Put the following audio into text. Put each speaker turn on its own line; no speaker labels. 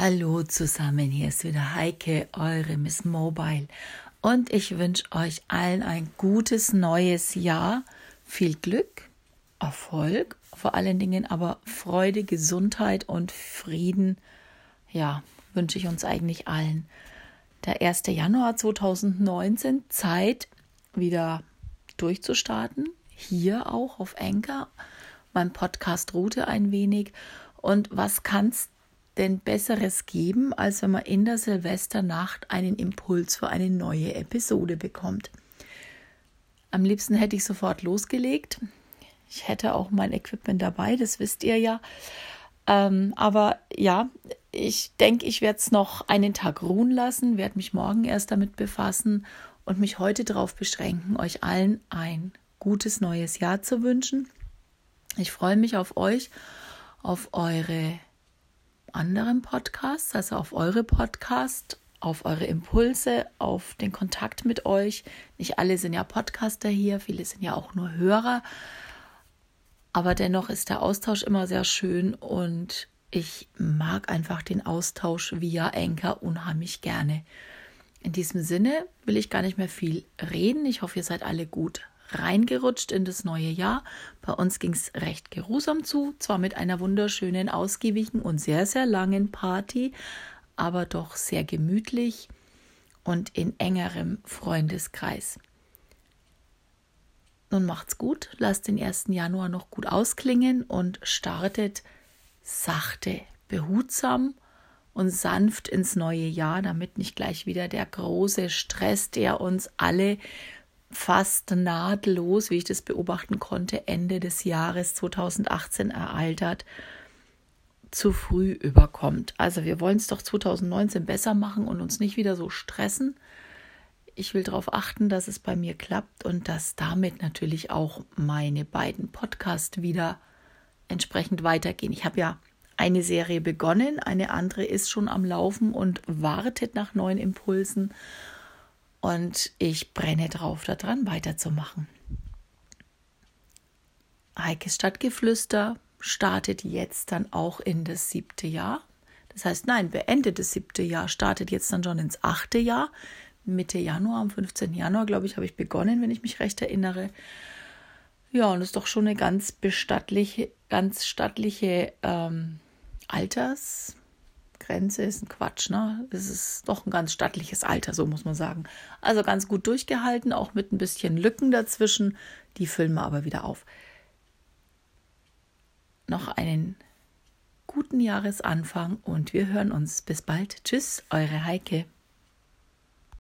Hallo zusammen, hier ist wieder Heike, eure Miss Mobile. Und ich wünsche euch allen ein gutes neues Jahr. Viel Glück, Erfolg, vor allen Dingen aber Freude, Gesundheit und Frieden. Ja, wünsche ich uns eigentlich allen. Der 1. Januar 2019, Zeit wieder durchzustarten. Hier auch auf Enker, mein Podcast Route ein wenig. Und was kannst denn Besseres geben, als wenn man in der Silvesternacht einen Impuls für eine neue Episode bekommt? Am liebsten hätte ich sofort losgelegt. Ich hätte auch mein Equipment dabei, das wisst ihr ja. Ähm, aber ja, ich denke, ich werde es noch einen Tag ruhen lassen, werde mich morgen erst damit befassen und mich heute darauf beschränken, euch allen ein gutes neues Jahr zu wünschen. Ich freue mich auf euch, auf eure anderen Podcasts, also auf eure Podcasts, auf eure Impulse, auf den Kontakt mit euch. Nicht alle sind ja Podcaster hier, viele sind ja auch nur Hörer. Aber dennoch ist der Austausch immer sehr schön und ich mag einfach den Austausch via Anchor unheimlich gerne. In diesem Sinne will ich gar nicht mehr viel reden. Ich hoffe, ihr seid alle gut reingerutscht in das neue Jahr. Bei uns ging es recht geruhsam zu, zwar mit einer wunderschönen, ausgiebigen und sehr, sehr langen Party, aber doch sehr gemütlich und in engerem Freundeskreis. Nun macht's gut, lasst den 1. Januar noch gut ausklingen und startet sachte, behutsam und sanft ins neue Jahr, damit nicht gleich wieder der große Stress, der uns alle fast nahtlos, wie ich das beobachten konnte, Ende des Jahres 2018 ereilt hat, zu früh überkommt. Also wir wollen es doch 2019 besser machen und uns nicht wieder so stressen. Ich will darauf achten, dass es bei mir klappt und dass damit natürlich auch meine beiden Podcasts wieder entsprechend weitergehen. Ich habe ja eine Serie begonnen, eine andere ist schon am Laufen und wartet nach neuen Impulsen. Und ich brenne drauf, daran weiterzumachen. Heikes Stadtgeflüster startet jetzt dann auch in das siebte Jahr. Das heißt, nein, beendet das siebte Jahr, startet jetzt dann schon ins achte Jahr. Mitte Januar, am 15. Januar, glaube ich, habe ich begonnen, wenn ich mich recht erinnere. Ja, und ist doch schon eine ganz bestattliche, ganz stattliche ähm, Alters, Grenze ist ein Quatsch, ne? Es ist doch ein ganz stattliches Alter, so muss man sagen. Also ganz gut durchgehalten, auch mit ein bisschen Lücken dazwischen. Die füllen wir aber wieder auf. Noch einen guten Jahresanfang und wir hören uns. Bis bald. Tschüss, eure Heike.